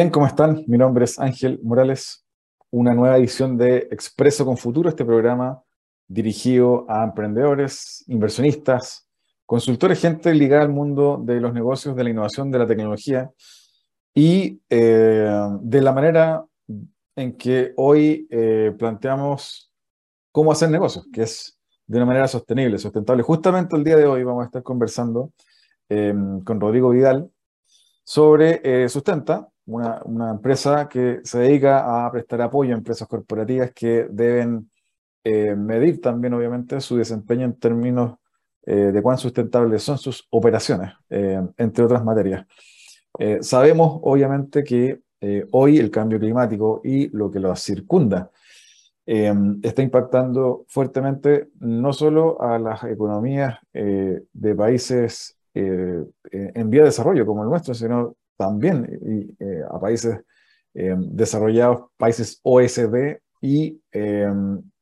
Bien, ¿cómo están? Mi nombre es Ángel Morales, una nueva edición de Expreso con Futuro, este programa dirigido a emprendedores, inversionistas, consultores, gente ligada al mundo de los negocios, de la innovación, de la tecnología y eh, de la manera en que hoy eh, planteamos cómo hacer negocios, que es de una manera sostenible, sustentable. Justamente el día de hoy vamos a estar conversando eh, con Rodrigo Vidal sobre Sustenta, una, empresa que se dedica a prestar apoyo a empresas corporativas que deben eh, medir también, obviamente, su desempeño en términos eh, de cuán sustentables son sus operaciones, eh, entre otras materias. sabemos, obviamente, que hoy el cambio climático y lo que lo circunda está impactando fuertemente no solo a las economías de países en vía de desarrollo como el nuestro, sino también eh, a países eh, desarrollados, países OSD, y eh,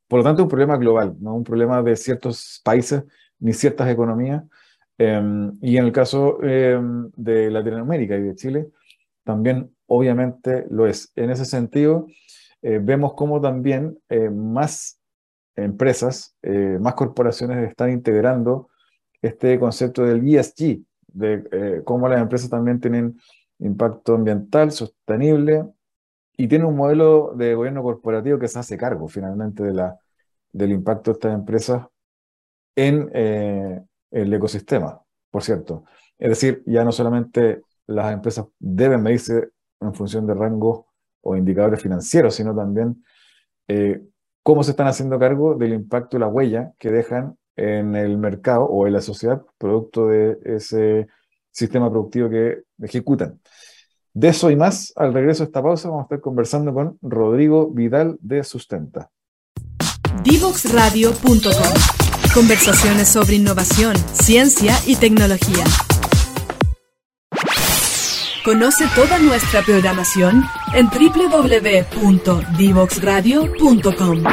por lo tanto un problema global, no un problema de ciertos países ni ciertas economías. y en el caso de Latinoamérica y de Chile, también obviamente lo es. En ese sentido, vemos cómo también más empresas, más corporaciones están integrando este concepto del ESG, de cómo las empresas también tienen impacto ambiental, sostenible, y tiene un modelo de gobierno corporativo que se hace cargo finalmente de la, del impacto de estas empresas en eh, el ecosistema, por cierto. Es decir, ya no solamente las empresas deben medirse en función de rangos o indicadores financieros, sino también eh, cómo se están haciendo cargo del impacto y la huella que dejan en el mercado o en la sociedad producto de ese sistema productivo que ejecutan. De eso y más, al regreso de esta pausa, vamos a estar conversando con Rodrigo Vidal de Sustenta. Divoxradio.com Conversaciones sobre innovación, ciencia y tecnología. Conoce toda nuestra programación en www.divoxradio.com.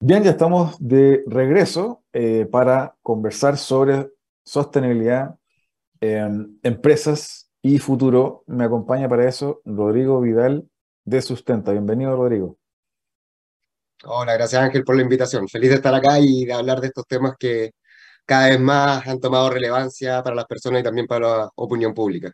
Bien, ya estamos de regreso eh, para conversar sobre sostenibilidad, empresas y futuro. Me acompaña para eso Rodrigo Vidal de Sustenta. Bienvenido, Rodrigo. Hola, gracias Ángel por la invitación. Feliz de estar acá y de hablar de estos temas que cada vez más han tomado relevancia para las personas y también para la opinión pública.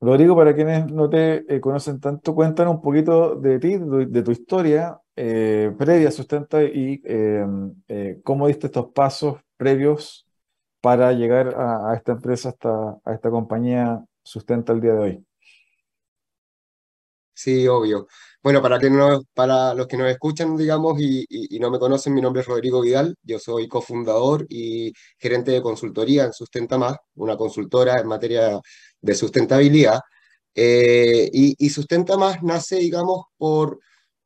Rodrigo, para quienes no te eh, conocen tanto, cuéntanos un poquito de ti, de, tu historia eh, previa Sustenta y em, eh, cómo diste estos pasos previos para llegar a, esta empresa, a esta compañía Sustenta el día de hoy. Sí, obvio. Bueno, para, que no, para los que nos escuchan, digamos, y, no me conocen, mi nombre es Rodrigo Vidal, yo soy cofundador y gerente de consultoría en Sustenta Más, una consultora en materia de sustentabilidad. Eh, y, Sustenta Más nace, digamos, por,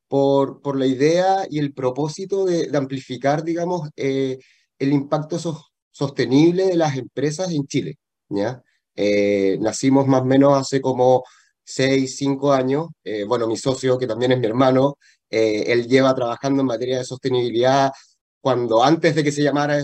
por, por la idea y el propósito de, amplificar, digamos, eh, el impacto sostenible de las empresas en Chile. ¿ya? Eh, nacimos más o menos hace como seis, cinco años. Bueno, mi socio, que también es mi hermano, él lleva trabajando en materia de sostenibilidad cuando antes de que se llamara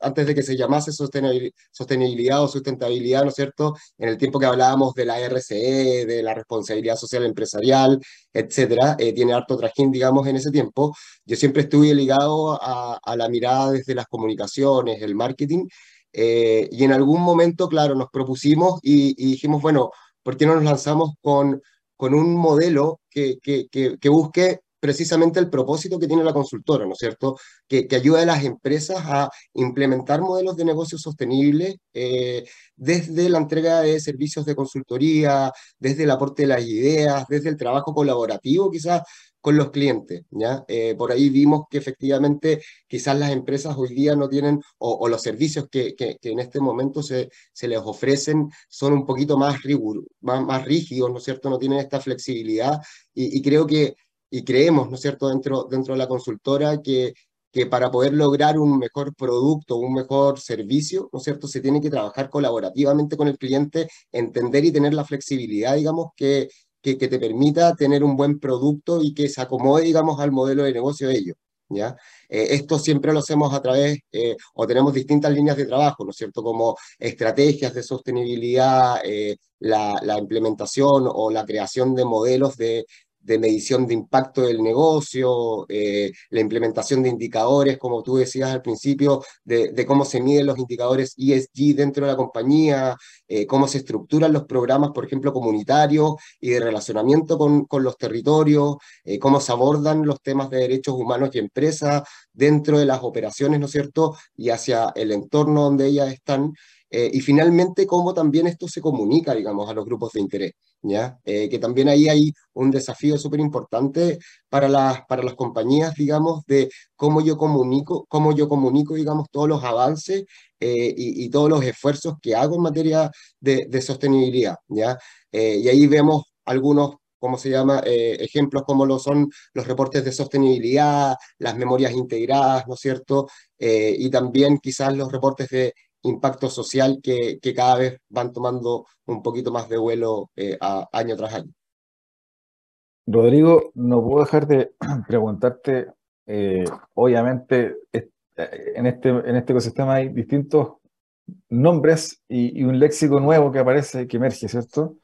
antes de que se llamase sostenibilidad o sustentabilidad, ¿no es cierto? En el tiempo que hablábamos de la RCE, de la responsabilidad social empresarial, etcétera, eh, tiene harto trajín, digamos, en ese tiempo. Yo siempre estuve ligado a, la mirada desde las comunicaciones, el marketing, y en algún momento, claro, nos propusimos y dijimos, bueno, ¿por qué no nos lanzamos con, con un modelo que, que, que, busque precisamente el propósito que tiene la consultora, ¿no es cierto? Que, que ayude a las empresas a implementar modelos de negocio sostenibles eh, desde la entrega de servicios de consultoría, desde el aporte de las ideas, desde el trabajo colaborativo quizás con los clientes. ¿ya? Eh, por ahí vimos que efectivamente quizás las empresas hoy día no tienen, o, los servicios que, que, en este momento se, se, les ofrecen son un poquito más, más, más, rígidos, ¿no es cierto? No tienen esta flexibilidad y, creo que, y creemos, ¿no es cierto?, dentro, dentro de la consultora que, que para poder lograr un mejor producto, un mejor servicio, ¿no es cierto?, se tiene que trabajar colaborativamente con el cliente, entender y tener la flexibilidad, digamos, que, que, te permita tener un buen producto y que se acomode, digamos, al modelo de negocio de ellos. ¿ya? esto siempre lo hacemos a través, o tenemos distintas líneas de trabajo, ¿no es cierto? Como estrategias de sostenibilidad, la, la, implementación o la creación de modelos de de medición de impacto del negocio, eh, la implementación de indicadores, como tú decías al principio, de, cómo se miden los indicadores ESG dentro de la compañía, eh, cómo se estructuran los programas, por ejemplo, comunitarios y de relacionamiento con, con los territorios, eh, cómo se abordan los temas de derechos humanos y empresas dentro de las operaciones, ¿no es cierto?, y hacia el entorno donde ellas están. Y finalmente, cómo también esto se comunica, digamos, a los grupos de interés. ¿ya? Eh, que también ahí hay un desafío súper importante para las, para las compañías, digamos, de cómo yo comunico, cómo yo comunico, digamos, todos los avances eh, y, todos los esfuerzos que hago en materia de, de sostenibilidad, ¿ya? Eh, y ahí vemos algunos ¿cómo se llama? ejemplos como lo son los reportes de sostenibilidad, las memorias integradas, ¿no es cierto? y también quizás los reportes de impacto social que, que cada vez van tomando un poquito más de vuelo eh, año tras año. Rodrigo, no puedo dejar de preguntarte, eh, obviamente eh, en este, en este ecosistema hay distintos nombres y, un léxico nuevo que aparece, que emerge, ¿cierto?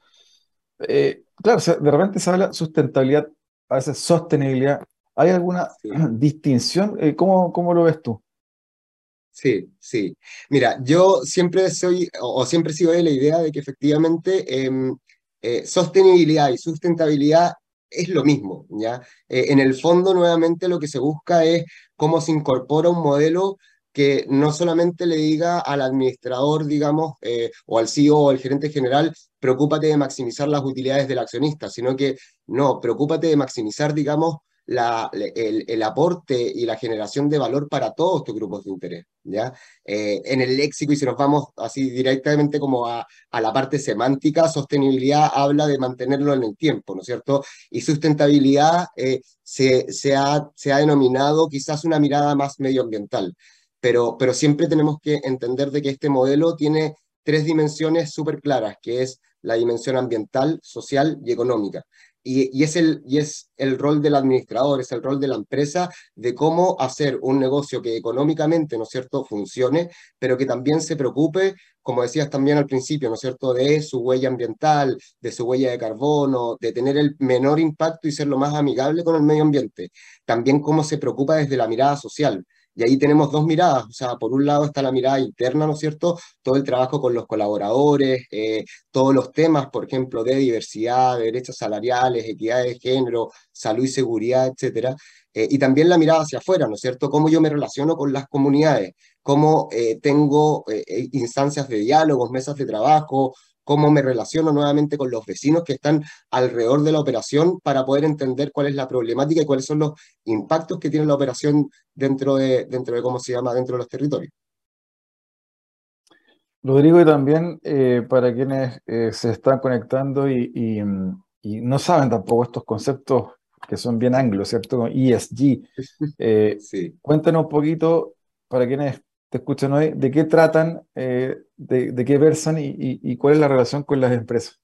claro, de repente se habla sustentabilidad, a veces sostenibilidad. ¿Hay alguna distinción? ¿cómo, ¿Cómo lo ves tú? Sí, sí. Mira, yo siempre soy, o, siempre sigo de la idea de que efectivamente em, eh, sostenibilidad y sustentabilidad es lo mismo, ¿ya? Eh, en el fondo, nuevamente, lo que se busca es cómo se incorpora un modelo que no solamente le diga al administrador, digamos, eh, o al CEO o al gerente general, preocúpate de maximizar las utilidades del accionista, sino que no, preocúpate de maximizar, digamos, la, el, el, aporte y la generación de valor para todos estos grupos de interés. ¿ya? Eh, en el léxico, y si nos vamos así directamente como a, a, la parte semántica, sostenibilidad habla de mantenerlo en el tiempo, ¿no es cierto? Y sustentabilidad eh, se, se, ha, se ha denominado quizás una mirada más medioambiental, pero, pero siempre tenemos que entender de que este modelo tiene tres dimensiones súper claras, que es la dimensión ambiental, social y económica. Y, es el, y es el rol del administrador, es el rol de la empresa de cómo hacer un negocio que económicamente, ¿no es cierto?, funcione, pero que también se preocupe, como decías también al principio, ¿no es cierto?, de su huella ambiental, de su huella de carbono, de tener el menor impacto y ser lo más amigable con el medio ambiente. También cómo se preocupa desde la mirada social. Y ahí tenemos dos miradas, o sea, por un lado está la mirada interna, ¿no es cierto? Todo el trabajo con los colaboradores, eh, todos los temas, por ejemplo, de diversidad, de derechos salariales, equidad de género, salud y seguridad, etcétera. Eh, y también la mirada hacia afuera, ¿no es cierto? Cómo yo me relaciono con las comunidades, cómo eh, tengo instancias de diálogos, mesas de trabajo, cómo me relaciono nuevamente con los vecinos que están alrededor de la operación para poder entender cuál es la problemática y cuáles son los impactos que tiene la operación dentro de, dentro de cómo se llama, dentro de los territorios. Rodrigo, y también eh, para quienes eh, se están conectando y, no saben tampoco estos conceptos que son bien anglos, ¿cierto? ESG. Eh, sí. Cuéntanos un poquito, para quienes te escuchan hoy, de qué tratan, eh, de, qué versan y, cuál es la relación con las empresas.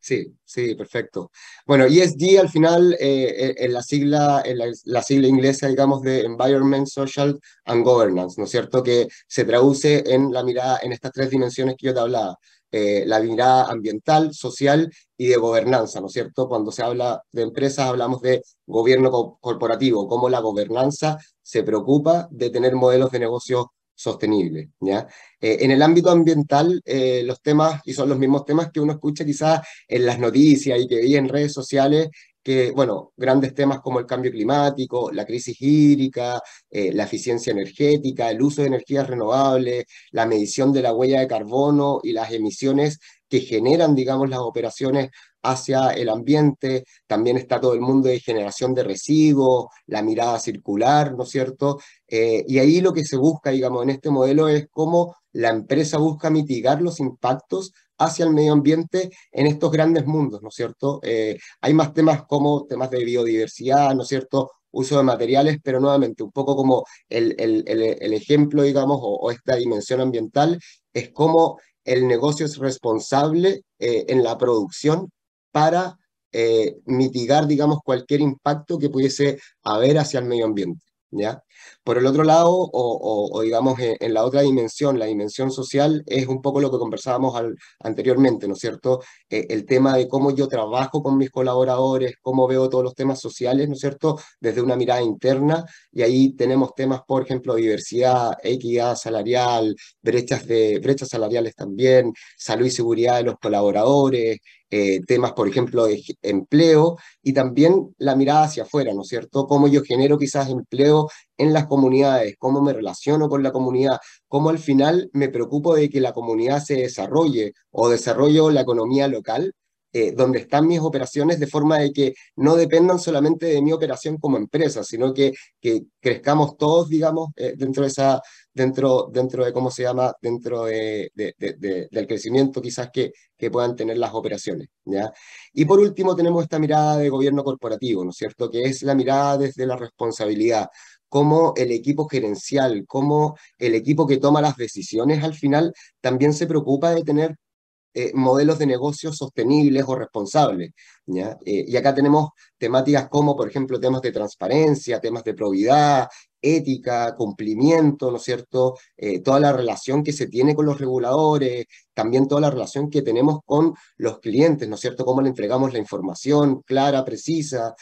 Sí, sí, perfecto. Bueno, ESG al final, eh, en la sigla, en la, sigla inglesa, digamos, de Environment, Social and Governance, ¿no es cierto? Que se traduce en la mirada, en estas tres dimensiones que yo te hablaba, eh, la mirada ambiental, social y de gobernanza, ¿no es cierto? Cuando se habla de empresas hablamos de gobierno corporativo, cómo la gobernanza se preocupa de tener modelos de negocio sostenibles. ¿ya? Eh, en el ámbito ambiental, eh, los temas, y son los mismos temas que uno escucha quizás en las noticias y que veía en redes sociales, que, bueno, grandes temas como el cambio climático, la crisis hídrica, eh, la eficiencia energética, el uso de energías renovables, la medición de la huella de carbono y las emisiones que generan, digamos, las operaciones hacia el ambiente, también está todo el mundo de generación de residuos, la mirada circular, ¿no es cierto? Eh, y ahí lo que se busca, digamos, en este modelo es cómo la empresa busca mitigar los impactos hacia el medio ambiente en estos grandes mundos, ¿no es cierto? Eh, hay más temas como temas de biodiversidad, ¿no es cierto? Uso de materiales, pero nuevamente un poco como el, el, el, ejemplo, digamos, o, esta dimensión ambiental, es cómo el negocio es responsable eh, en la producción para eh, mitigar, digamos, cualquier impacto que pudiese haber hacia el medio ambiente. Por el otro lado, o, digamos en, la otra dimensión, la dimensión social, es un poco lo que conversábamos anteriormente, ¿no es cierto? Eh, el tema de cómo yo trabajo con mis colaboradores, cómo veo todos los temas sociales, ¿no es cierto? Desde una mirada interna, y ahí tenemos temas, por ejemplo, diversidad, equidad salarial, brechas, de, brechas salariales también, salud y seguridad de los colaboradores, eh, temas, por ejemplo, de empleo y también la mirada hacia afuera, ¿no es cierto? Cómo yo genero quizás empleo en las comunidades, cómo me relaciono con la comunidad, cómo al final me preocupo de que la comunidad se desarrolle o desarrollo la economía local, eh, donde están mis operaciones, de forma de que no dependan solamente de mi operación como empresa, sino que, que crezcamos todos, digamos, eh, dentro de esa dentro, dentro de cómo se llama, dentro de, del crecimiento quizás que, que puedan tener las operaciones. ¿ya? Y por último tenemos esta mirada de gobierno corporativo, ¿no es cierto? Que es la mirada desde la responsabilidad, cómo el equipo gerencial, cómo el equipo que toma las decisiones al final también se preocupa de tener eh, modelos de negocios sostenibles o responsables. ¿ya? Eh, y acá tenemos temáticas como, por ejemplo, temas de transparencia, temas de probidad, ética, cumplimiento, ¿no es cierto? Eh, toda la relación que se tiene con los reguladores, también toda la relación que tenemos con los clientes, ¿no es cierto? Cómo le entregamos la información clara, precisa,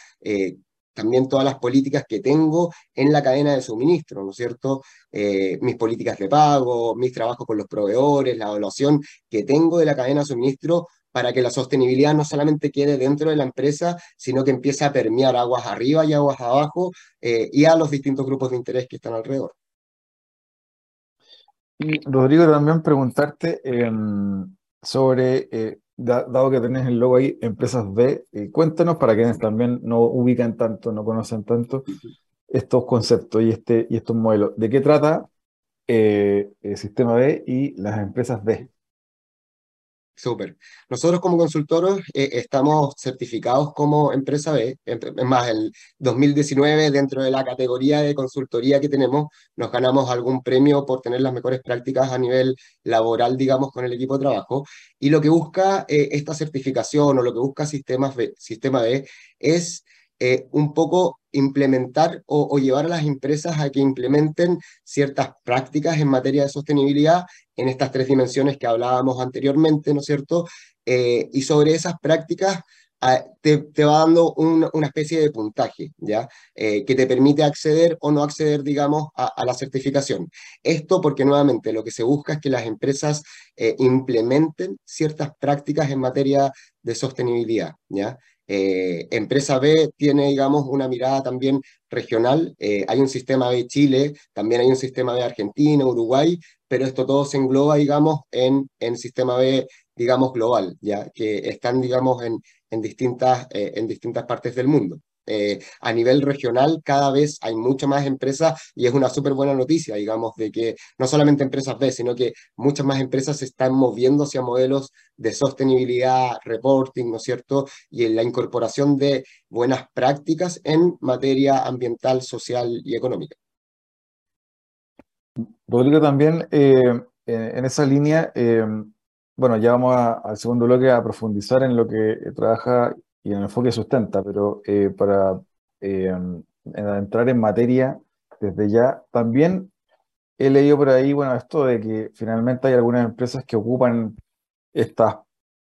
también todas las políticas que tengo en la cadena de suministro, ¿no es cierto? Eh, mis políticas de pago, mis trabajos con los proveedores, la evaluación que tengo de la cadena de suministro para que la sostenibilidad no solamente quede dentro de la empresa, sino que empiece a permear aguas arriba y aguas abajo eh, y a los distintos grupos de interés que están alrededor. Y Rodrigo, también preguntarte em, sobre eh, dado que tenés el logo ahí, Empresas B, eh, cuéntanos para quienes también no ubican tanto, no conocen tanto estos conceptos y, este, y estos modelos. ¿De qué trata eh, el Sistema B y las empresas B? Súper. Nosotros como consultores eh, estamos certificados como empresa B. Es más, el 2019, dentro de la categoría de consultoría que tenemos, nos ganamos algún premio por tener las mejores prácticas a nivel laboral, digamos, con el equipo de trabajo. Y lo que busca eh, esta certificación o lo que busca Sistemas B, Sistema B es eh, un poco implementar o, llevar a las empresas a que implementen ciertas prácticas en materia de sostenibilidad en estas tres dimensiones que hablábamos anteriormente, ¿no es cierto? Eh, y sobre esas prácticas ah, te, va dando una especie de puntaje, ¿ya? Eh, que te permite acceder o no acceder, digamos, a, la certificación. Esto porque nuevamente lo que se busca es que las empresas implementen ciertas prácticas en materia de sostenibilidad, ¿ya? Eh, empresa B tiene, digamos, una mirada también regional. Eh, hay un sistema B Chile, también hay un sistema B Argentina, Uruguay, pero esto todo se engloba, digamos, en, en sistema B, digamos, global, ya que están, digamos, en, distintas, eh, en distintas partes del mundo. Eh, a nivel regional cada vez hay muchas más empresas y es una súper buena noticia, digamos, de que no solamente empresas B, sino que muchas más empresas se están moviendo hacia modelos de sostenibilidad, reporting, ¿no es cierto? Y en la incorporación de buenas prácticas en materia ambiental, social y económica. Rodrigo, también eh, en esa línea, eh, bueno, ya vamos al segundo bloque a profundizar en lo que trabaja y el enfoque sustenta, pero eh, para eh, entrar en materia desde ya, también he leído por ahí, bueno, esto de que finalmente hay algunas empresas que ocupan estos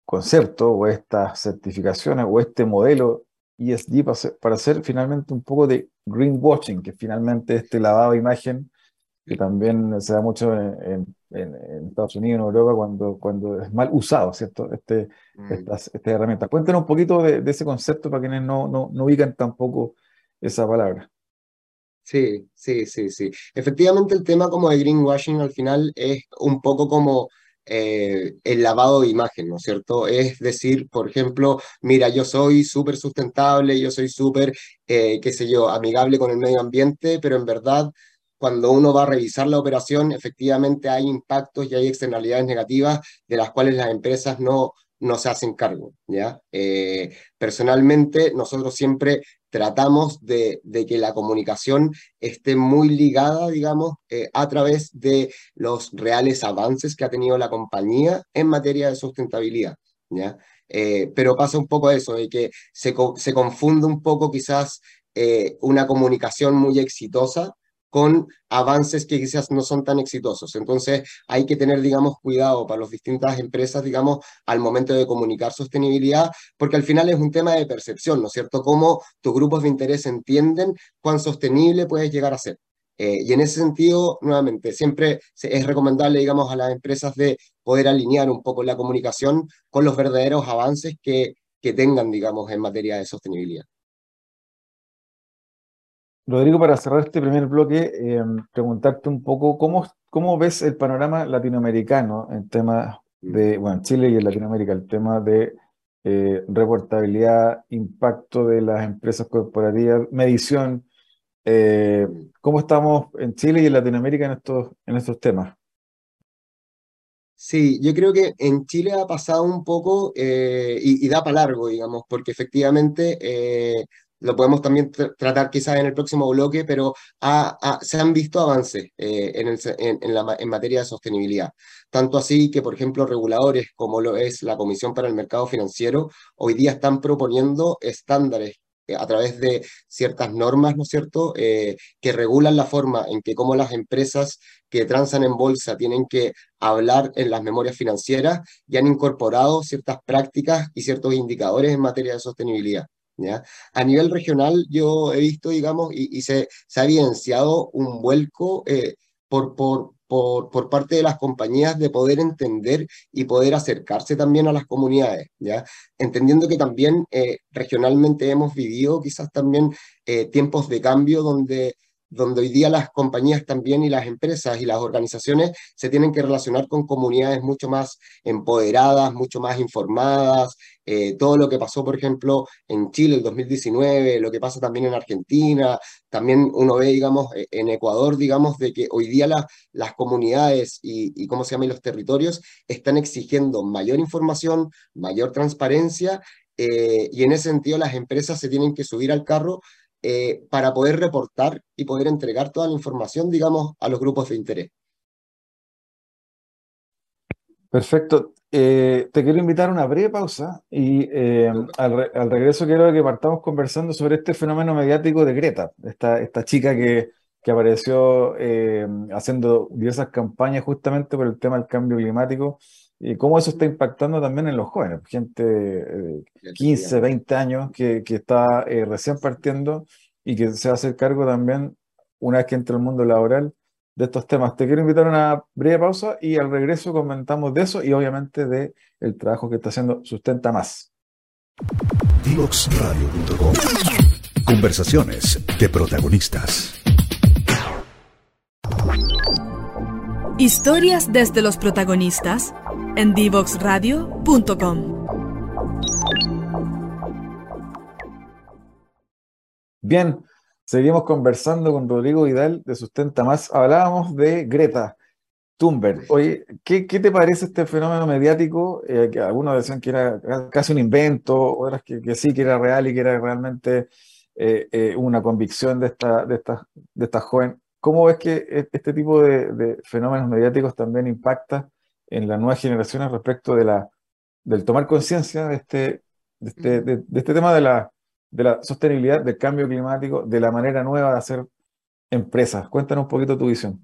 conceptos o estas certificaciones o este modelo ESG para hacer, para hacer finalmente un poco de greenwashing, que finalmente este lavado de imagen que también se da mucho en, Estados Unidos, en Europa, cuando, cuando es mal usado, ¿cierto? Este, mm. estas, herramientas. Cuéntenos un poquito de, ese concepto para quienes no, no, no ubican tampoco esa palabra. Sí, sí, sí, sí. Efectivamente, el tema como de greenwashing al final es un poco como eh, el lavado de imagen, ¿no es cierto? Es decir, por ejemplo, mira, yo soy súper sustentable, yo soy súper, eh, qué sé yo, amigable con el medio ambiente, pero en verdad cuando uno va a revisar la operación, efectivamente hay impactos y hay externalidades negativas de las cuales las empresas no, no se hacen cargo. ¿ya? Eh, personalmente, nosotros siempre tratamos de, que la comunicación esté muy ligada, digamos, eh, a través de los reales avances que ha tenido la compañía en materia de sustentabilidad. ¿ya? pero pasa un poco eso, de que se, se confunde un poco quizás una comunicación muy exitosa con avances que quizás no son tan exitosos. Entonces hay que tener, digamos, cuidado para las distintas empresas, digamos, al momento de comunicar sostenibilidad, porque al final es un tema de percepción, ¿no es cierto? Cómo tus grupos de interés entienden cuán sostenible puedes llegar a ser. Eh, y en ese sentido, nuevamente, siempre es recomendable, digamos, a las empresas de poder alinear un poco la comunicación con los verdaderos avances que, que tengan, digamos, en materia de sostenibilidad. Rodrigo, para cerrar este primer bloque, eh, preguntarte un poco cómo, cómo ves el panorama latinoamericano en temas de, bueno, en Chile y en Latinoamérica, el tema de eh, reportabilidad, impacto de las empresas corporativas, medición. Eh, ¿Cómo estamos en Chile y en Latinoamérica en estos, en estos temas? Sí, yo creo que en Chile ha pasado un poco y, da para largo, digamos, porque efectivamente lo podemos también tratar quizás en el próximo bloque, pero se han visto avances eh, en, en, la, en, materia de sostenibilidad. Tanto así que, por ejemplo, reguladores como lo es la Comisión para el Mercado Financiero, hoy día están proponiendo estándares eh, a través de ciertas normas, ¿no es cierto?, eh, que regulan la forma en que como las empresas que transan en bolsa tienen que hablar en las memorias financieras y han incorporado ciertas prácticas y ciertos indicadores en materia de sostenibilidad. A nivel regional yo he visto, digamos, y, se, ha evidenciado un vuelco eh, por, por, por, por, parte de las compañías de poder entender y poder acercarse también a las comunidades, ¿ya? Entendiendo que también eh, regionalmente hemos vivido quizás también eh, tiempos de cambio donde donde hoy día las compañías también y las empresas y las organizaciones se tienen que relacionar con comunidades mucho más empoderadas, mucho más informadas. Eh, todo lo que pasó, por ejemplo, en Chile el 2019, lo que pasa también en Argentina, también uno ve, digamos, e, en Ecuador, digamos, de que hoy día las comunidades y, ¿cómo se llama? los territorios están exigiendo mayor información, mayor transparencia eh, y en ese sentido las empresas se tienen que subir al carro eh, para poder reportar y poder entregar toda la información, digamos, a los grupos de interés. Perfecto. Eh, te quiero invitar a una breve pausa y eh, al, regreso quiero que partamos conversando sobre este fenómeno mediático de Greta, esta, esta chica que, que apareció haciendo diversas campañas justamente por el tema del cambio climático y cómo eso está impactando también en los jóvenes, gente de 15, 20 años que, que está eh, recién partiendo y que se va a hacer cargo también, una vez que entre el mundo laboral, de estos temas. Te quiero invitar a una breve pausa y al regreso comentamos de eso y obviamente de el trabajo que está haciendo Sustenta Más. Conversaciones de protagonistas. Historias desde los protagonistas en divoxradio.com. Bien, seguimos conversando con Rodrigo Vidal de Sustenta Más. Hablábamos de Greta Thunberg. Oye, ¿qué, te parece este fenómeno mediático? Eh, que algunos decían que era casi un invento, otras que, que, sí, que era real y que era realmente eh, eh, una convicción de esta, de, esta, de esta joven. ¿Cómo ves que e-, este tipo de, fenómenos mediáticos también impacta en las nuevas generaciones respecto de la, del tomar conciencia de este, de este, de, este tema de la, de la sostenibilidad, del cambio climático, de la manera nueva de hacer empresas? Cuéntanos un poquito tu visión.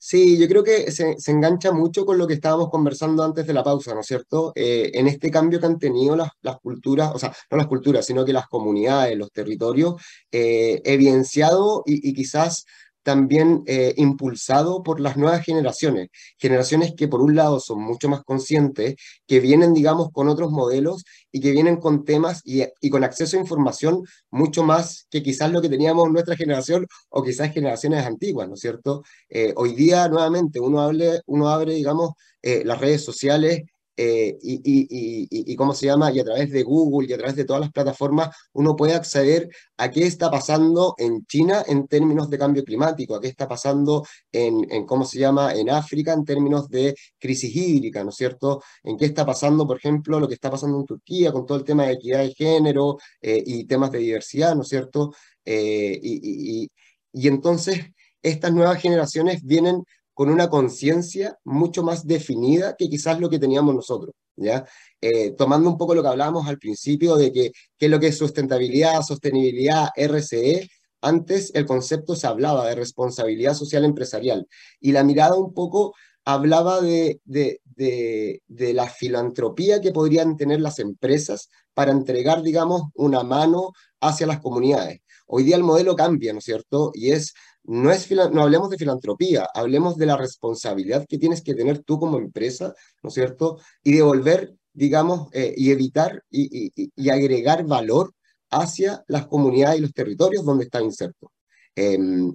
Sí, yo creo que se, engancha mucho con lo que estábamos conversando antes de la pausa, ¿no es cierto? Eh, en este cambio que han tenido las, las, culturas, o sea, no las culturas, sino que las comunidades, los territorios, eh, evidenciado y, y quizás también eh, impulsado por las nuevas generaciones, generaciones que por un lado son mucho más conscientes, que vienen, digamos, con otros modelos y que vienen con temas y, con acceso a información mucho más que quizás lo que teníamos nuestra generación o quizás generaciones antiguas, ¿no es cierto? Eh, hoy día, nuevamente, uno, hable, uno abre, digamos, eh, las redes sociales eh, y, y, y, cómo se llama, y a través de Google y a través de todas las plataformas, uno puede acceder a qué está pasando en China en términos de cambio climático, a qué está pasando en, en cómo se llama, en África en términos de crisis hídrica, ¿no es cierto? En qué está pasando, por ejemplo, lo que está pasando en Turquía con todo el tema de equidad de género eh, y temas de diversidad, ¿no es cierto? Eh, y, y entonces estas nuevas generaciones vienen con una conciencia mucho más definida que quizás lo que teníamos nosotros, ¿ya? Eh, tomando un poco lo que hablábamos al principio de que qué es lo que es sustentabilidad, sostenibilidad, RCE, antes el concepto se hablaba de responsabilidad social empresarial y la mirada un poco hablaba de, de, de, la filantropía que podrían tener las empresas para entregar, digamos, una mano hacia las comunidades. Hoy día el modelo cambia, ¿no es cierto? Y es, no, es, no hablemos de filantropía, hablemos de la responsabilidad que tienes que tener tú como empresa, ¿no es cierto? Y devolver, digamos, eh, y evitar y, y, agregar valor hacia las comunidades y los territorios donde está inserto. Em,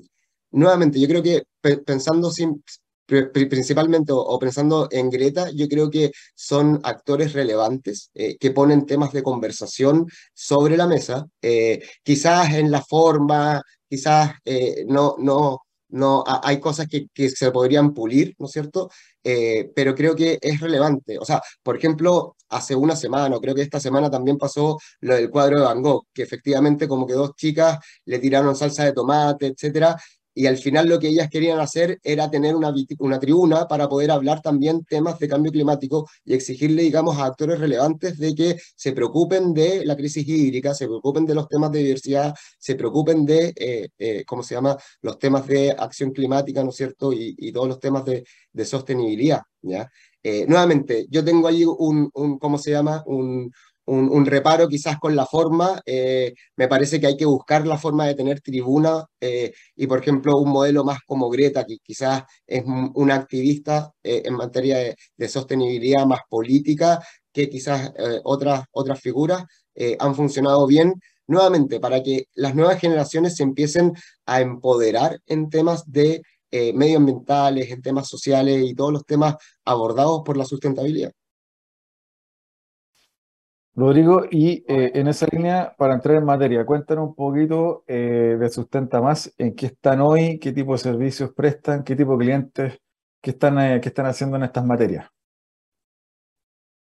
nuevamente, yo creo que pensando sin, principalmente o, pensando en Greta, yo creo que son actores relevantes eh, que ponen temas de conversación sobre la mesa, eh, quizás en la forma, quizás eh, no, no, no, hay cosas que, que, se podrían pulir, ¿no es cierto? pero creo que es relevante. O sea, por ejemplo, hace una semana, o creo que esta semana también pasó lo del cuadro de Van Gogh, que efectivamente como que dos chicas le tiraron salsa de tomate, etcétera, y al final lo que ellas querían hacer era tener una, una tribuna para poder hablar también temas de cambio climático y exigirle, digamos, a actores relevantes de que se preocupen de la crisis hídrica, se preocupen de los temas de diversidad, se preocupen de, eh, eh, ¿cómo se llama?, los temas de acción climática, ¿no es cierto?, y, y todos los temas de, de sostenibilidad, ¿ya? Eh, nuevamente, yo tengo ahí un, un ¿cómo se llama?, un, un, reparo quizás con la forma. Eh, me parece que hay que buscar la forma de tener tribuna eh, y, por ejemplo, un modelo más como Greta, que quizás es una activista eh, en materia de, sostenibilidad más política, que quizás otras, otras figuras han funcionado bien. Nuevamente, para que las nuevas generaciones se empiecen a empoderar en temas de medioambientales, en temas sociales y todos los temas abordados por la sustentabilidad. Rodrigo, y eh, en esa línea, para entrar en materia, cuéntanos un poquito eh, de Sustenta Más, en qué están hoy, qué tipo de servicios prestan, qué tipo de clientes, qué están, eh, qué están haciendo en estas materias.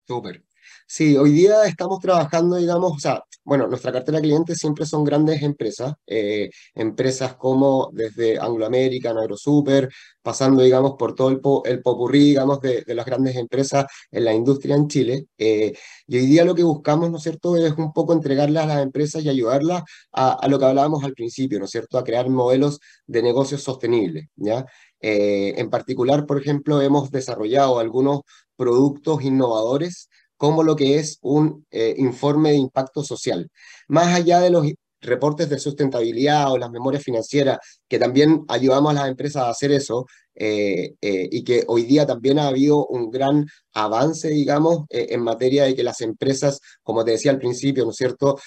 Súper. Sí, hoy día estamos trabajando, digamos, o sea, bueno, nuestra cartera de clientes siempre son grandes empresas, eh, empresas como desde Anglo American, AgroSuper, pasando, digamos, por todo el, el popurrí, digamos, de, las grandes empresas en la industria en Chile. Eh, y hoy día lo que buscamos, ¿no es cierto?, es un poco entregarlas a las empresas y ayudarlas a, lo que hablábamos al principio, ¿no es cierto?, a crear modelos de negocios sostenibles, ¿ya? Eh, en particular, por ejemplo, hemos desarrollado algunos productos innovadores como lo que es un eh, informe de impacto social. Más allá de los reportes de sustentabilidad o las memorias financieras, que también ayudamos a las empresas a hacer eso, eh, eh, y que hoy día también ha habido un gran avance, digamos, en materia de que las empresas, como te decía al principio, ¿no es cierto?,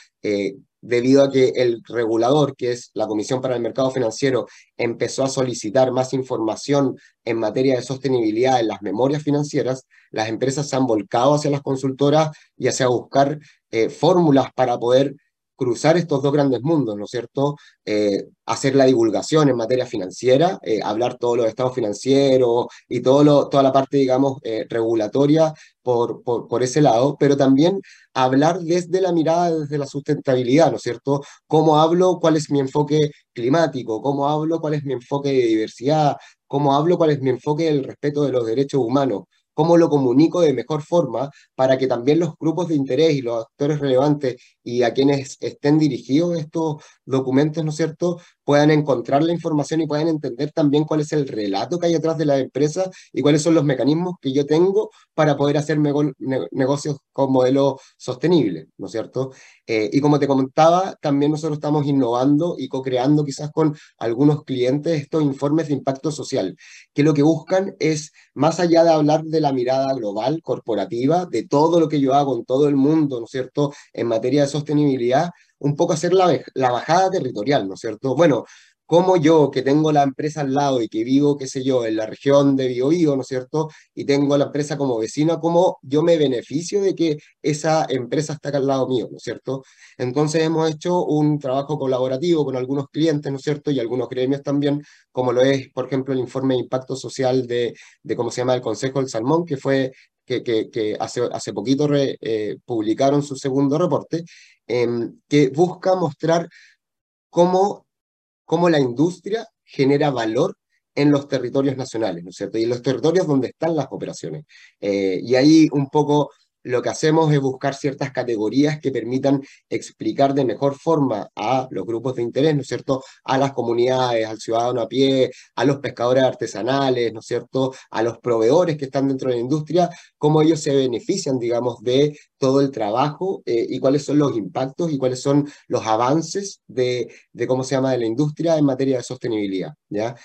debido a que el regulador, que es la Comisión para el Mercado Financiero, empezó a solicitar más información en materia de sostenibilidad en las memorias financieras, las empresas se han volcado hacia las consultoras y hacia buscar eh, fórmulas para poder cruzar estos dos grandes mundos, ¿no es cierto? Eh, hacer la divulgación en materia financiera, eh, hablar todos los estados financieros y todo lo, toda la parte, digamos, regulatoria por, por, por, ese lado, pero también hablar desde la mirada, desde la sustentabilidad, ¿no es cierto? ¿Cómo hablo? ¿Cuál es mi enfoque climático? ¿Cómo hablo? ¿Cuál es mi enfoque de diversidad? ¿Cómo hablo? ¿Cuál es mi enfoque del respeto de los derechos humanos? cómo lo comunico de mejor forma para que también los grupos de interés y los actores relevantes y a quienes estén dirigidos estos documentos, ¿no es cierto?, puedan encontrar la información y puedan entender también cuál es el relato que hay detrás de la empresa y cuáles son los mecanismos que yo tengo para poder hacer negocios con modelo sostenible, ¿no es cierto? Eh, y como te comentaba, también nosotros estamos innovando y co-creando quizás con algunos clientes estos informes de impacto social, que lo que buscan es, más allá de hablar de la mirada global, corporativa, de todo lo que yo hago en todo el mundo, ¿no es cierto?, en materia de sostenibilidad, un poco hacer la, bajada territorial, ¿no es cierto? Bueno, como yo, que tengo la empresa al lado y que vivo, qué sé yo, en la región de Biobío, ¿no es cierto? Y tengo la empresa como vecina, ¿cómo yo me beneficio de que esa empresa está acá al lado mío, ¿no es cierto? Entonces hemos hecho un trabajo colaborativo con algunos clientes, ¿no es cierto? Y algunos gremios también, como lo es, por ejemplo, el informe de impacto social de, de ¿cómo se llama?, el Consejo del Salmón, que fue que, que, que, hace, hace poquito eh, publicaron su segundo reporte, em, que busca mostrar cómo cómo la industria genera valor en los territorios nacionales, ¿no es cierto? Y en los territorios donde están las operaciones. Eh, y ahí un poco lo que hacemos es buscar ciertas categorías que permitan explicar de mejor forma a los grupos de interés, ¿no es cierto?, a las comunidades, al ciudadano a pie, a los pescadores artesanales, ¿no es cierto?, a los proveedores que están dentro de la industria, cómo ellos se benefician, digamos, de todo el trabajo eh, y cuáles son los impactos y cuáles son los avances de, de, cómo se llama, de la industria en materia de sostenibilidad, ¿ya?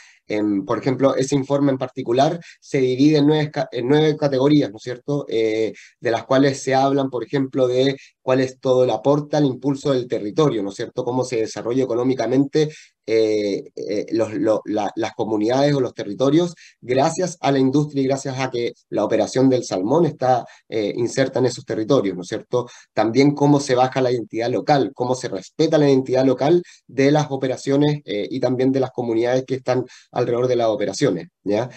por ejemplo, ese informe en particular se divide en nueve, en nueve categorías, ¿no es cierto?, eh, de las cuales se hablan, por ejemplo, de cuál es todo el aporte al impulso del territorio, ¿no es cierto?, cómo se desarrolla económicamente eh, eh, las comunidades o los territorios gracias a la industria y gracias a que la operación del salmón está eh, inserta en esos territorios, ¿no es cierto? También cómo se baja la identidad local, cómo se respeta la identidad local de las operaciones y también de las comunidades que están alrededor de las operaciones, ¿ya?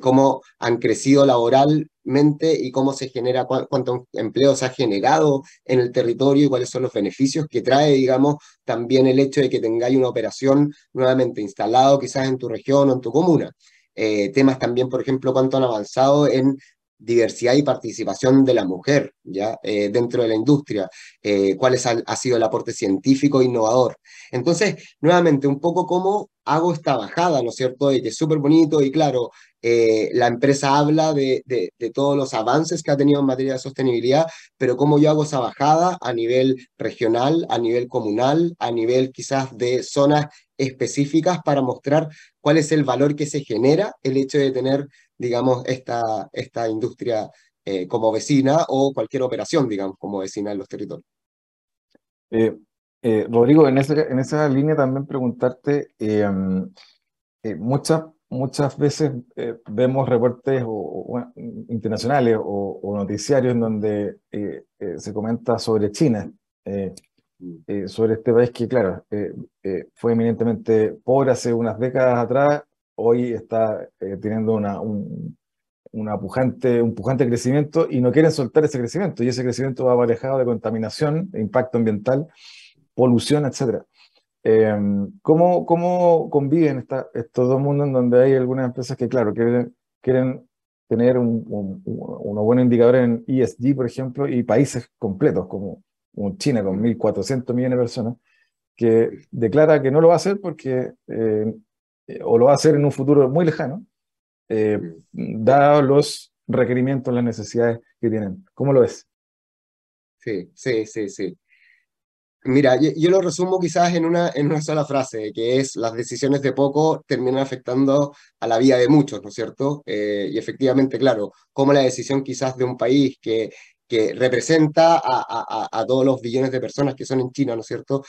cómo han crecido laboral y cómo se genera, cuántos empleos ha generado en el territorio y cuáles son los beneficios que trae, digamos, también el hecho de que tengáis una operación nuevamente instalado quizás en tu región o en tu comuna. Eh, temas también, por ejemplo, cuánto han avanzado en diversidad y participación de la mujer ya eh, dentro de la industria, eh, cuál es, ha, sido el aporte científico e innovador. Entonces, nuevamente, un poco cómo hago esta bajada, ¿no es cierto? Y es súper bonito y claro, eh, la empresa habla de, de, todos los avances que ha tenido en materia de sostenibilidad, pero cómo yo hago esa bajada a nivel regional, a nivel comunal, a nivel quizás de zonas específicas para mostrar cuál es el valor que se genera el hecho de tener digamos, esta, esta industria eh, como vecina o cualquier operación, digamos, como vecina en los territorios. Eh, eh, Rodrigo, en esa, en esa línea también preguntarte, muchas, muchas veces vemos reportes o, internacionales o, noticiarios en donde se comenta sobre China, mm. sobre este país que, claro, fue eminentemente pobre hace unas décadas atrás hoy está eh, teniendo una, un, una pujante, un pujante crecimiento y no quieren soltar ese crecimiento. Y ese crecimiento va aparejado de contaminación, impacto ambiental, polución, etc. Em, ¿cómo, ¿Cómo conviven estos dos mundos en donde hay algunas empresas que, claro, quieren, quieren tener un, unos buenos indicadores en ESG, por ejemplo, y países completos como, China con 1.400 millones de personas, que declara que no lo va a hacer porque eh, eh, o lo va a hacer en un futuro muy lejano, eh, dados los requerimientos, las necesidades que tienen. ¿Cómo lo ves? Sí, sí, sí, sí. Mira, yo, lo resumo quizás en una, en una sola frase, que es las decisiones de poco terminan afectando a la vida de muchos, ¿no es cierto? Eh, y efectivamente, claro, como la decisión quizás de un país que, que representa a, a, a, todos los billones de personas que son en China, ¿no es cierto?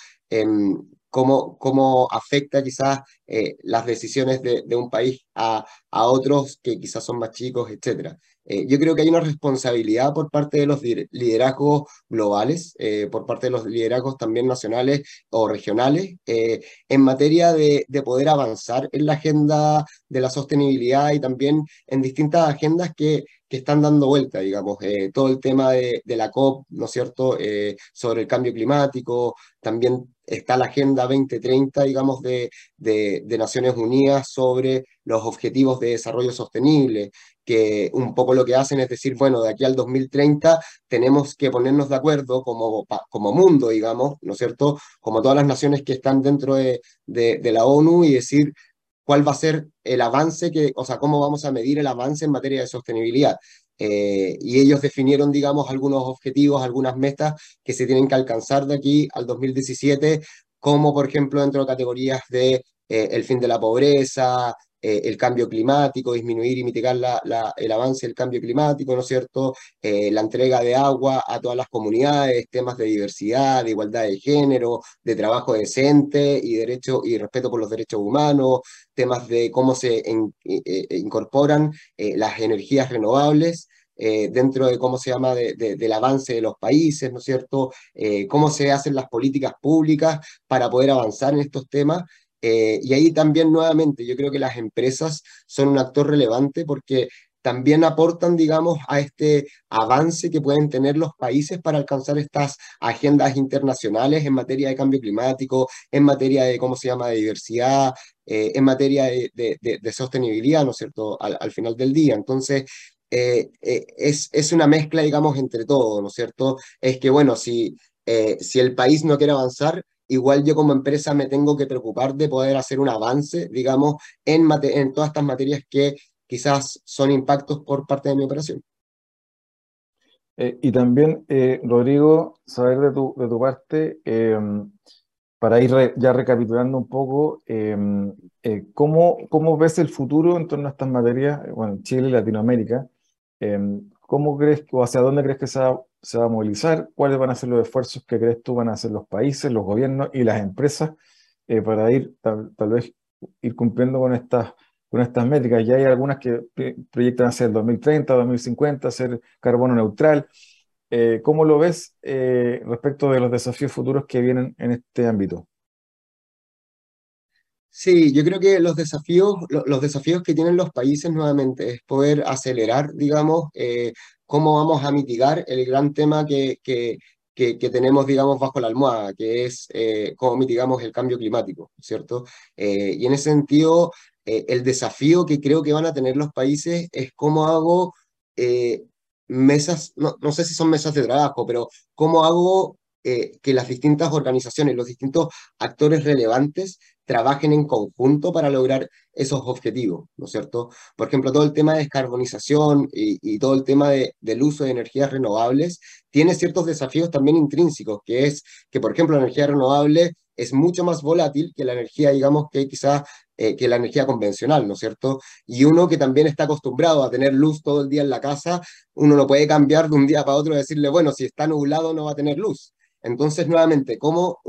cómo, cómo afecta quizás eh, las decisiones de, de, un país a, a otros que quizás son más chicos, etc. Eh, yo creo que hay una responsabilidad por parte de los liderazgos globales, eh, por parte de los liderazgos también nacionales o regionales, en materia de, de, poder avanzar en la agenda de la sostenibilidad y también en distintas agendas que, que están dando vuelta, digamos, todo el tema de, la COP, ¿no es cierto?, sobre el cambio climático, también está la Agenda 2030, digamos, de, de, Naciones Unidas sobre los objetivos de desarrollo sostenible, que un poco lo que hacen es decir, bueno, de aquí al 2030 tenemos que ponernos de acuerdo como, como mundo, digamos, ¿no es cierto? Como todas las naciones que están dentro de, de la ONU y decir cuál va a ser el avance, que, o sea, cómo vamos a medir el avance en materia de sostenibilidad. Eh, y ellos definieron, digamos, algunos objetivos, algunas metas que se tienen que alcanzar de aquí al 2017, como por ejemplo dentro de categorías de eh, el fin de la pobreza, eh, el cambio climático, disminuir y mitigar la, el avance del cambio climático, ¿no es cierto? la entrega de agua a todas las comunidades, temas de diversidad, de igualdad de género, de trabajo decente y derecho y respeto por los derechos humanos, temas de cómo se incorporan las energías renovables eh, dentro de cómo se llama, del avance de los países, ¿no es cierto? Eh, cómo se hacen las políticas públicas para poder avanzar en estos temas. Eh, y ahí también nuevamente yo creo que las empresas son un actor relevante porque también aportan, digamos, a este avance que pueden tener los países para alcanzar estas agendas internacionales en materia de cambio climático, en materia de, ¿cómo se llama?, de diversidad, eh, en materia de, sostenibilidad, ¿no es cierto?, al, final del día. Entonces, eh, eh, es, es, una mezcla, digamos, entre todo, ¿no es cierto? Es que, bueno, si, si el país no quiere avanzar, igual yo como empresa me tengo que preocupar de poder hacer un avance, digamos, en, en todas estas materias que quizás son impactos por parte de mi operación. Eh, y también, eh, Rodrigo, saber de tu, de tu parte, em, para ir ya recapitulando un poco, em, eh, ¿cómo, ¿cómo, ves el futuro en torno a estas materias, bueno, Chile y Latinoamérica? Em, ¿Cómo crees o hacia dónde crees que se va, se va, a movilizar? ¿Cuáles van a ser los esfuerzos que crees tú van a hacer los países, los gobiernos y las empresas para ir tal, vez ir cumpliendo con estas con estas métricas. Ya hay algunas que proyectan hacer 2030, 2050, ser carbono neutral. Eh, ¿Cómo lo ves eh, respecto de los desafíos futuros que vienen en este ámbito? Sí, yo creo que los desafíos, los desafíos que tienen los países nuevamente es poder acelerar, digamos, eh, cómo vamos a mitigar el gran tema que, que, que, tenemos, digamos, bajo la almohada, que es cómo mitigamos el cambio climático, ¿cierto? y en ese sentido, eh, el desafío que creo que van a tener los países es cómo hago eh, mesas, no, no, sé si son mesas de trabajo, pero cómo hago eh, que las distintas organizaciones, los distintos actores relevantes trabajen en conjunto para lograr esos objetivos, ¿no es cierto? Por ejemplo, todo el tema de descarbonización y, todo el tema del uso de energías renovables tiene ciertos desafíos también intrínsecos, que es que, por ejemplo, la energía renovable es mucho más volátil que la energía, digamos, que quizás eh, que la energía convencional, ¿no es cierto? Y uno que también está acostumbrado a tener luz todo el día en la casa, uno no puede cambiar de un día para otro y decirle, bueno, si está nublado no va a tener luz. Entonces, nuevamente, cómo,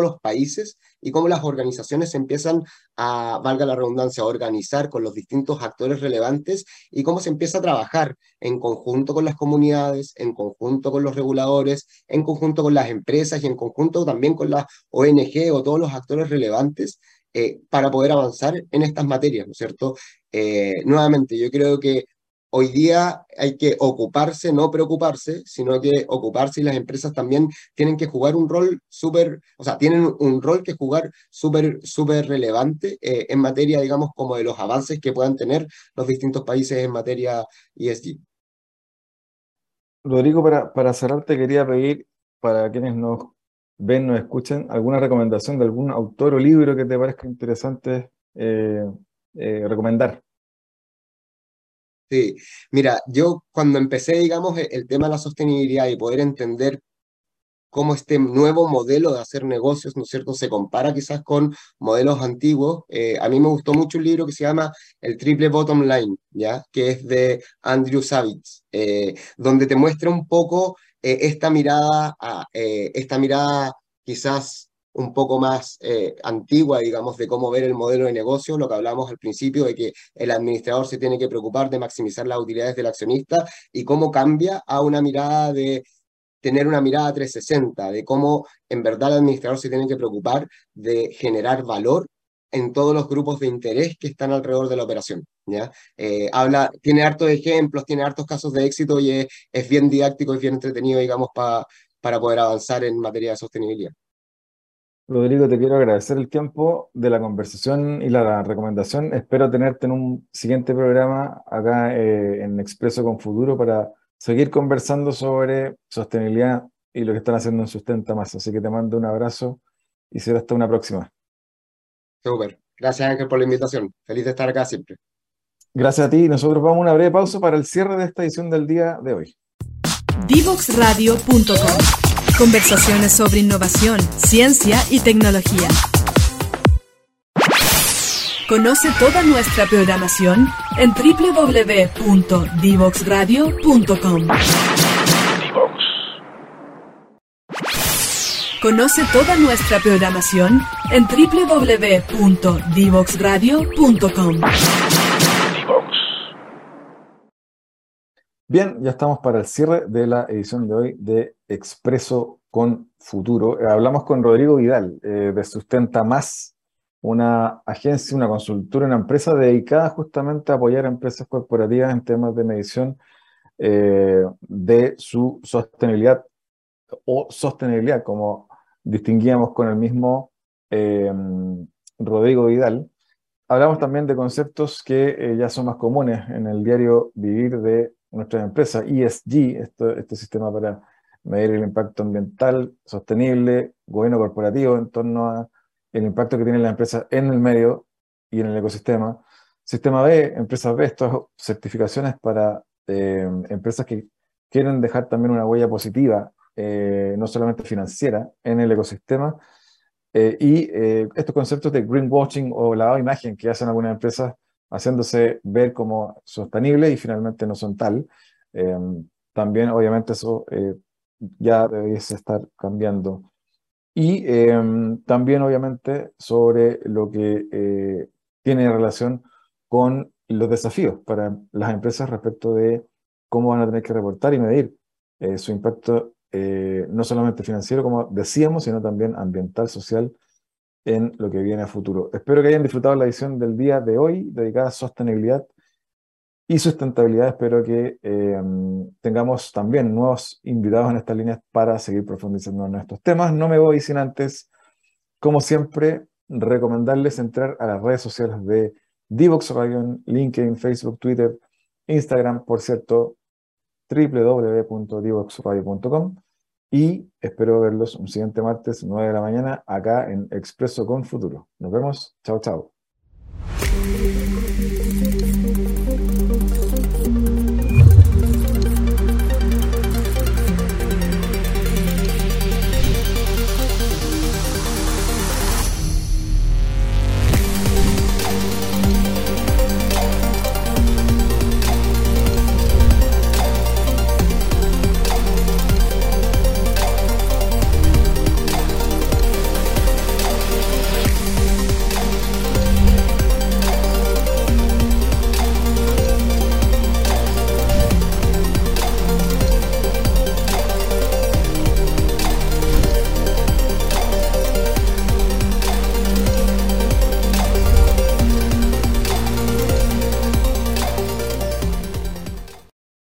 los países y cómo las organizaciones empiezan a, valga la redundancia, a organizar con los distintos actores relevantes y cómo se empieza a trabajar en conjunto con las comunidades, en conjunto con los reguladores, en conjunto con las empresas y en conjunto también con las ONG o todos los actores relevantes eh, para poder avanzar en estas materias, ¿no es cierto? Eh, nuevamente, yo creo que hoy día hay que ocuparse, no preocuparse, sino que ocuparse y las empresas también tienen que jugar un rol súper, o sea, tienen un rol que jugar súper, súper relevante eh, en materia, digamos, como de los avances que puedan tener los distintos países en materia ESG. Rodrigo, para, para cerrar, te quería pedir, para quienes nos ven, nos escuchan, alguna recomendación de algún autor o libro que te parezca interesante eh, eh, recomendar. Sí, mira, yo cuando empecé, digamos, e, el tema de la sostenibilidad y poder entender cómo este nuevo modelo de hacer negocios, ¿no es cierto?, se compara quizás con modelos antiguos. Eh, a mí me gustó mucho un libro que se llama El Triple Bottom Line, ¿ya?, que es de Andrew Savitz, eh, donde te muestra un poco eh, esta mirada, esta mirada quizás un poco más eh, antigua, digamos, de cómo ver el modelo de negocio, lo que hablamos al principio, de que el administrador se tiene que preocupar de maximizar las utilidades del accionista y cómo cambia a una mirada de tener una mirada 360, de cómo en verdad el administrador se tiene que preocupar de generar valor en todos los grupos de interés que están alrededor de la operación. ¿ya? Eh, habla, tiene hartos ejemplos, tiene hartos casos de éxito y es, bien didáctico, es bien entretenido, digamos, para poder avanzar en materia de sostenibilidad. Rodrigo, te quiero agradecer el tiempo de la conversación y la recomendación. Espero tenerte en un siguiente programa acá eh, en Expreso con Futuro para seguir conversando sobre sostenibilidad y lo que están haciendo en Sustenta Más. Así que te mando un abrazo y será hasta una próxima. Súper. Gracias Ángel por la invitación. Feliz de estar acá siempre. Gracias a ti. Nosotros vamos a una breve pausa para el cierre de esta edición del día de hoy. Divoxradio.com Conversaciones sobre innovación, ciencia y tecnología. Conoce toda nuestra programación en www.divoxradio.com. Conoce toda nuestra programación en www.divoxradio.com. Bien, ya estamos para el cierre de la edición de hoy de Expreso con Futuro. Eh, hablamos con Rodrigo Vidal eh, de Sustenta Más, una agencia, una consultora, una empresa dedicada justamente a apoyar a empresas corporativas en temas de medición eh, de su sostenibilidad o sostenibilidad, como distinguíamos con el mismo Rodrigo Vidal. Hablamos también de conceptos que ya son más comunes en el diario vivir de nuestras empresas, ESG, esto, este sistema para medir el impacto ambiental sostenible, gobierno corporativo en torno a el impacto que tienen las empresas en el medio y en el ecosistema. Sistema B, empresas B, estas certificaciones para eh, empresas que quieren dejar también una huella positiva, eh, no solamente financiera, en el ecosistema. Eh, y estos conceptos de greenwashing o lavado de imagen que hacen algunas empresas haciéndose ver como sostenible y finalmente no son tal. también, obviamente, eso ya debiese estar cambiando. Y em, también, obviamente, sobre lo que eh, tiene relación con los desafíos para las empresas respecto de cómo van a tener que reportar y medir eh, su impacto, eh, no solamente financiero, como decíamos, sino también ambiental, social, en lo que viene a futuro. Espero que hayan disfrutado la edición del día de hoy dedicada a sostenibilidad y sustentabilidad. Espero que eh, tengamos también nuevos invitados en estas líneas para seguir profundizando en estos temas. No me voy sin antes, como siempre, recomendarles entrar a las redes sociales de Divox Radio, LinkedIn, Facebook, Twitter, Instagram, por cierto, www.divoxradio.com y espero verlos un siguiente martes, 9 de la mañana, acá en Expreso con Futuro. Nos vemos. Chao, chao.